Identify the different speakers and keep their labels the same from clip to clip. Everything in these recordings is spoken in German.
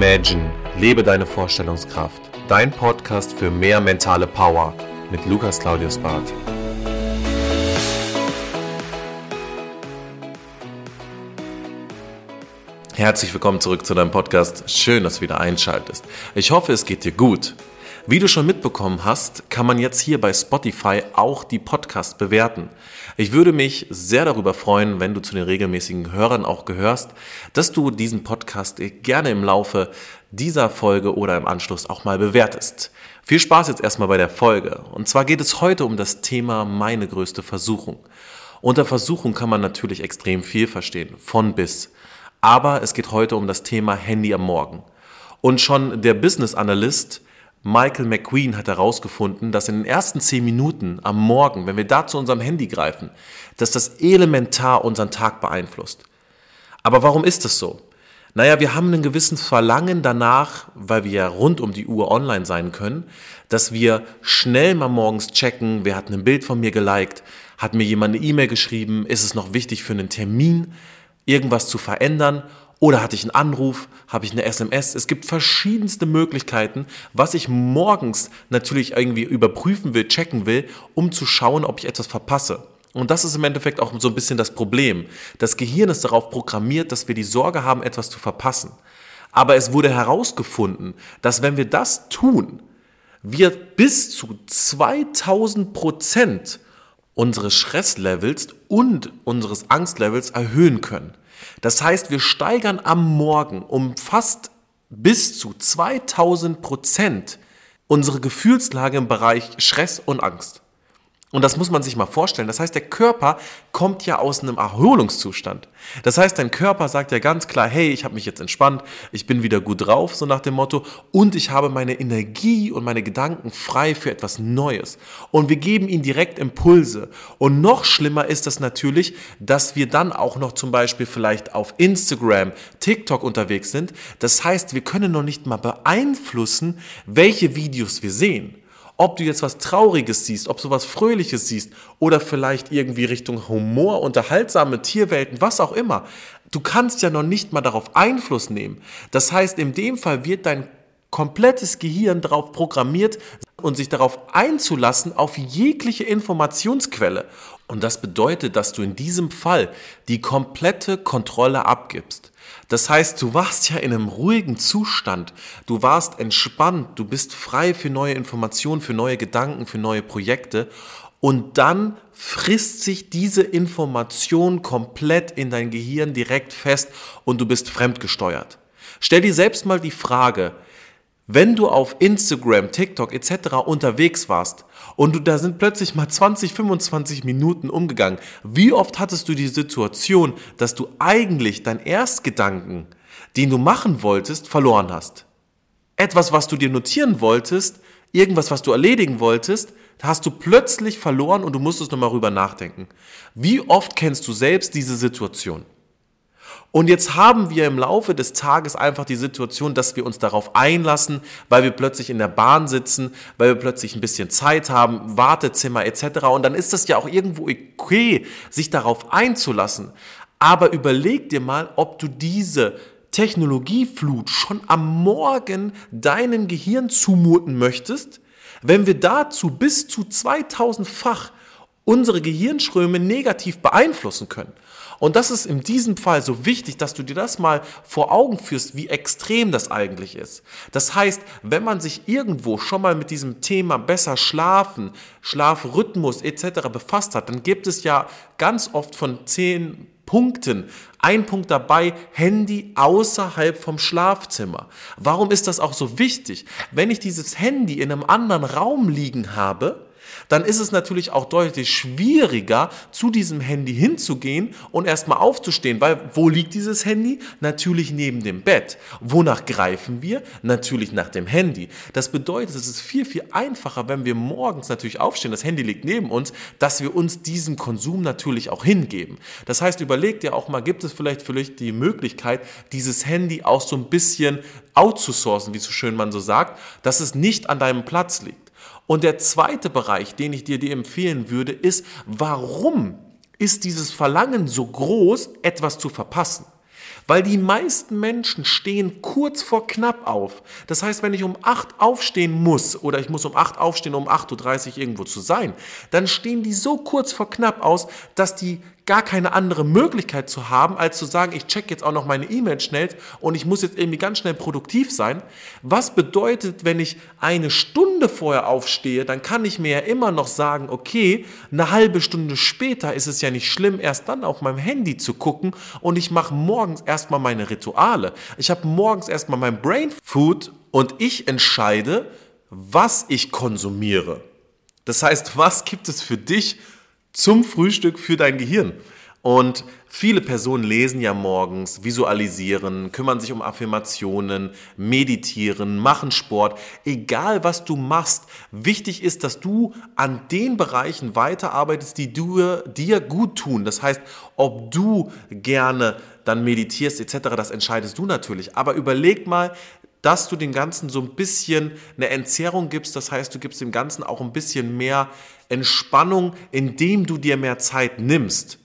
Speaker 1: Imagine, lebe deine Vorstellungskraft. Dein Podcast für mehr mentale Power mit Lukas Claudius Barth. Herzlich willkommen zurück zu deinem Podcast. Schön, dass du wieder einschaltest. Ich hoffe, es geht dir gut. Wie du schon mitbekommen hast, kann man jetzt hier bei Spotify auch die Podcast bewerten. Ich würde mich sehr darüber freuen, wenn du zu den regelmäßigen Hörern auch gehörst, dass du diesen Podcast gerne im Laufe dieser Folge oder im Anschluss auch mal bewertest. Viel Spaß jetzt erstmal bei der Folge. Und zwar geht es heute um das Thema meine größte Versuchung. Unter Versuchung kann man natürlich extrem viel verstehen, von bis. Aber es geht heute um das Thema Handy am Morgen. Und schon der Business Analyst Michael McQueen hat herausgefunden, dass in den ersten zehn Minuten am Morgen, wenn wir da zu unserem Handy greifen, dass das elementar unseren Tag beeinflusst. Aber warum ist das so? Naja, wir haben einen gewissen Verlangen danach, weil wir ja rund um die Uhr online sein können, dass wir schnell mal morgens checken, wer hat ein Bild von mir geliked, hat mir jemand eine E-Mail geschrieben, ist es noch wichtig für einen Termin, irgendwas zu verändern oder hatte ich einen Anruf, habe ich eine SMS? Es gibt verschiedenste Möglichkeiten, was ich morgens natürlich irgendwie überprüfen will, checken will, um zu schauen, ob ich etwas verpasse. Und das ist im Endeffekt auch so ein bisschen das Problem. Das Gehirn ist darauf programmiert, dass wir die Sorge haben, etwas zu verpassen. Aber es wurde herausgefunden, dass wenn wir das tun, wir bis zu 2000 Prozent unseres Stresslevels und unseres Angstlevels erhöhen können. Das heißt, wir steigern am Morgen um fast bis zu 2000 Prozent unsere Gefühlslage im Bereich Stress und Angst. Und das muss man sich mal vorstellen. Das heißt, der Körper kommt ja aus einem Erholungszustand. Das heißt, dein Körper sagt ja ganz klar, hey, ich habe mich jetzt entspannt, ich bin wieder gut drauf, so nach dem Motto, und ich habe meine Energie und meine Gedanken frei für etwas Neues. Und wir geben ihm direkt Impulse. Und noch schlimmer ist das natürlich, dass wir dann auch noch zum Beispiel vielleicht auf Instagram, TikTok unterwegs sind. Das heißt, wir können noch nicht mal beeinflussen, welche Videos wir sehen. Ob du jetzt was Trauriges siehst, ob du was Fröhliches siehst oder vielleicht irgendwie Richtung Humor, unterhaltsame Tierwelten, was auch immer. Du kannst ja noch nicht mal darauf Einfluss nehmen. Das heißt, in dem Fall wird dein komplettes Gehirn darauf programmiert und sich darauf einzulassen auf jegliche Informationsquelle. Und das bedeutet, dass du in diesem Fall die komplette Kontrolle abgibst. Das heißt, du warst ja in einem ruhigen Zustand, du warst entspannt, du bist frei für neue Informationen, für neue Gedanken, für neue Projekte. Und dann frisst sich diese Information komplett in dein Gehirn direkt fest und du bist fremdgesteuert. Stell dir selbst mal die Frage, wenn du auf Instagram, TikTok etc. unterwegs warst und du, da sind plötzlich mal 20, 25 Minuten umgegangen, wie oft hattest du die Situation, dass du eigentlich dein Erstgedanken, den du machen wolltest, verloren hast? Etwas, was du dir notieren wolltest, irgendwas, was du erledigen wolltest, hast du plötzlich verloren und du musstest nochmal rüber nachdenken. Wie oft kennst du selbst diese Situation? Und jetzt haben wir im Laufe des Tages einfach die Situation, dass wir uns darauf einlassen, weil wir plötzlich in der Bahn sitzen, weil wir plötzlich ein bisschen Zeit haben, Wartezimmer etc. Und dann ist das ja auch irgendwo okay, sich darauf einzulassen. Aber überleg dir mal, ob du diese Technologieflut schon am Morgen deinem Gehirn zumuten möchtest, wenn wir dazu bis zu 2000-fach unsere Gehirnströme negativ beeinflussen können. Und das ist in diesem Fall so wichtig, dass du dir das mal vor Augen führst, wie extrem das eigentlich ist. Das heißt, wenn man sich irgendwo schon mal mit diesem Thema besser schlafen, Schlafrhythmus etc. befasst hat, dann gibt es ja ganz oft von zehn Punkten. Ein Punkt dabei, Handy außerhalb vom Schlafzimmer. Warum ist das auch so wichtig? Wenn ich dieses Handy in einem anderen Raum liegen habe, dann ist es natürlich auch deutlich schwieriger, zu diesem Handy hinzugehen und erstmal aufzustehen, weil wo liegt dieses Handy? Natürlich neben dem Bett. Wonach greifen wir? Natürlich nach dem Handy. Das bedeutet, es ist viel, viel einfacher, wenn wir morgens natürlich aufstehen, das Handy liegt neben uns, dass wir uns diesem Konsum natürlich auch hingeben. Das heißt, überleg dir auch mal, gibt es vielleicht vielleicht die Möglichkeit, dieses Handy auch so ein bisschen outzusourcen, wie so schön man so sagt, dass es nicht an deinem Platz liegt. Und der zweite Bereich, den ich dir, dir empfehlen würde, ist, warum ist dieses Verlangen so groß, etwas zu verpassen? Weil die meisten Menschen stehen kurz vor knapp auf. Das heißt, wenn ich um 8 aufstehen muss oder ich muss um 8 aufstehen, um 8.30 Uhr irgendwo zu sein, dann stehen die so kurz vor knapp aus, dass die gar keine andere Möglichkeit zu haben, als zu sagen, ich check jetzt auch noch meine E-Mail schnell und ich muss jetzt irgendwie ganz schnell produktiv sein. Was bedeutet, wenn ich eine Stunde vorher aufstehe, dann kann ich mir ja immer noch sagen, okay, eine halbe Stunde später ist es ja nicht schlimm, erst dann auf meinem Handy zu gucken und ich mache morgens erstmal meine Rituale. Ich habe morgens erstmal mein Brain Food und ich entscheide, was ich konsumiere. Das heißt, was gibt es für dich zum Frühstück für dein Gehirn. Und viele Personen lesen ja morgens, visualisieren, kümmern sich um Affirmationen, meditieren, machen Sport. Egal was du machst, wichtig ist, dass du an den Bereichen weiterarbeitest, die du, dir gut tun. Das heißt, ob du gerne dann meditierst etc., das entscheidest du natürlich. Aber überleg mal, dass du dem Ganzen so ein bisschen eine Entzerrung gibst. Das heißt, du gibst dem Ganzen auch ein bisschen mehr Entspannung, indem du dir mehr Zeit nimmst.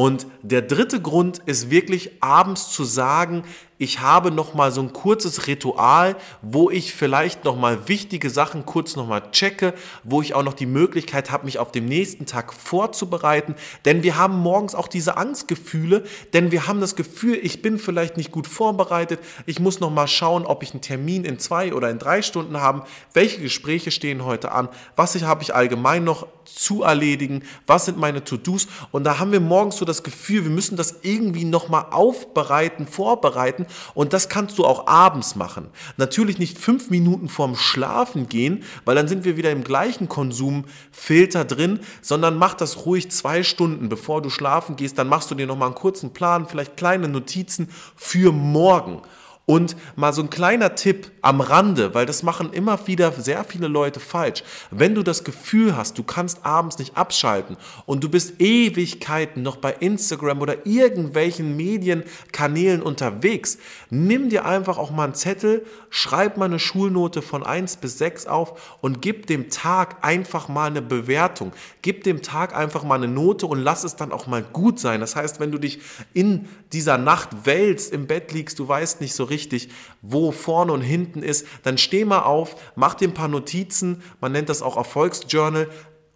Speaker 1: Und der dritte Grund ist wirklich abends zu sagen, ich habe noch mal so ein kurzes Ritual, wo ich vielleicht noch mal wichtige Sachen kurz noch mal checke, wo ich auch noch die Möglichkeit habe, mich auf den nächsten Tag vorzubereiten, denn wir haben morgens auch diese Angstgefühle, denn wir haben das Gefühl, ich bin vielleicht nicht gut vorbereitet, ich muss noch mal schauen, ob ich einen Termin in zwei oder in drei Stunden habe, welche Gespräche stehen heute an, was ich, habe ich allgemein noch zu erledigen, was sind meine To-Dos? Und da haben wir morgens so das Gefühl, wir müssen das irgendwie noch mal aufbereiten, vorbereiten und das kannst du auch abends machen. Natürlich nicht fünf Minuten vorm Schlafen gehen, weil dann sind wir wieder im gleichen Konsumfilter drin, sondern mach das ruhig zwei Stunden, bevor du schlafen gehst. Dann machst du dir nochmal einen kurzen Plan, vielleicht kleine Notizen für morgen. Und mal so ein kleiner Tipp am Rande, weil das machen immer wieder sehr viele Leute falsch. Wenn du das Gefühl hast, du kannst abends nicht abschalten und du bist Ewigkeiten noch bei Instagram oder irgendwelchen Medienkanälen unterwegs, nimm dir einfach auch mal einen Zettel, schreib mal eine Schulnote von 1 bis 6 auf und gib dem Tag einfach mal eine Bewertung. Gib dem Tag einfach mal eine Note und lass es dann auch mal gut sein. Das heißt, wenn du dich in dieser Nacht wälzt, im Bett liegst, du weißt nicht so richtig, wichtig, wo vorne und hinten ist. Dann steh mal auf, mach dir ein paar Notizen, man nennt das auch Erfolgsjournal,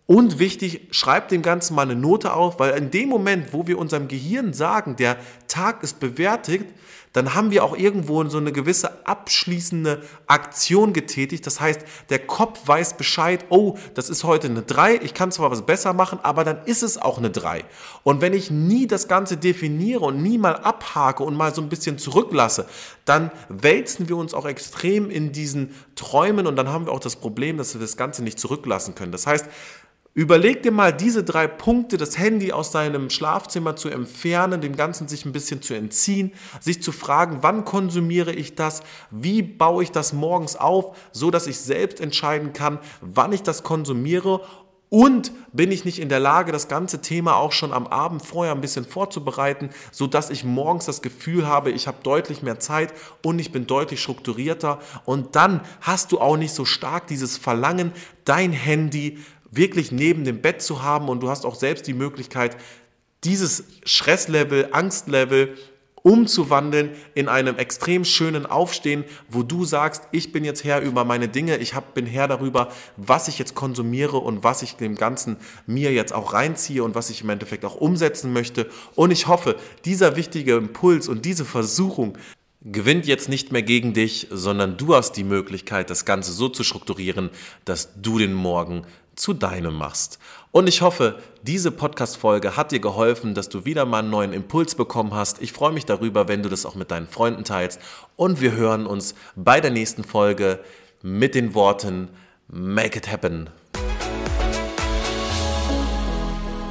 Speaker 1: und wichtig, schreib dem Ganzen mal eine Note auf, weil in dem Moment, wo wir unserem Gehirn sagen, der Tag ist bewertet, dann haben wir auch irgendwo so eine gewisse abschließende Aktion getätigt. Das heißt, der Kopf weiß Bescheid, oh, das ist heute eine 3, ich kann zwar was besser machen, aber dann ist es auch eine 3. Und wenn ich nie das Ganze definiere und nie mal abhake und mal so ein bisschen zurücklasse, dann wälzen wir uns auch extrem in diesen Träumen und dann haben wir auch das Problem, dass wir das Ganze nicht zurücklassen können. Das heißt, Überleg dir mal diese drei Punkte, das Handy aus deinem Schlafzimmer zu entfernen, dem Ganzen sich ein bisschen zu entziehen, sich zu fragen, wann konsumiere ich das, wie baue ich das morgens auf, so dass ich selbst entscheiden kann, wann ich das konsumiere und bin ich nicht in der Lage, das ganze Thema auch schon am Abend vorher ein bisschen vorzubereiten, so dass ich morgens das Gefühl habe, ich habe deutlich mehr Zeit und ich bin deutlich strukturierter. Und dann hast du auch nicht so stark dieses Verlangen, dein Handy wirklich neben dem Bett zu haben und du hast auch selbst die Möglichkeit, dieses Stresslevel, Angstlevel umzuwandeln in einem extrem schönen Aufstehen, wo du sagst, ich bin jetzt Herr über meine Dinge, ich hab, bin Herr darüber, was ich jetzt konsumiere und was ich dem Ganzen mir jetzt auch reinziehe und was ich im Endeffekt auch umsetzen möchte. Und ich hoffe, dieser wichtige Impuls und diese Versuchung gewinnt jetzt nicht mehr gegen dich, sondern du hast die Möglichkeit, das Ganze so zu strukturieren, dass du den Morgen zu deinem machst. Und ich hoffe, diese Podcast-Folge hat dir geholfen, dass du wieder mal einen neuen Impuls bekommen hast. Ich freue mich darüber, wenn du das auch mit deinen Freunden teilst. Und wir hören uns bei der nächsten Folge mit den Worten Make it happen.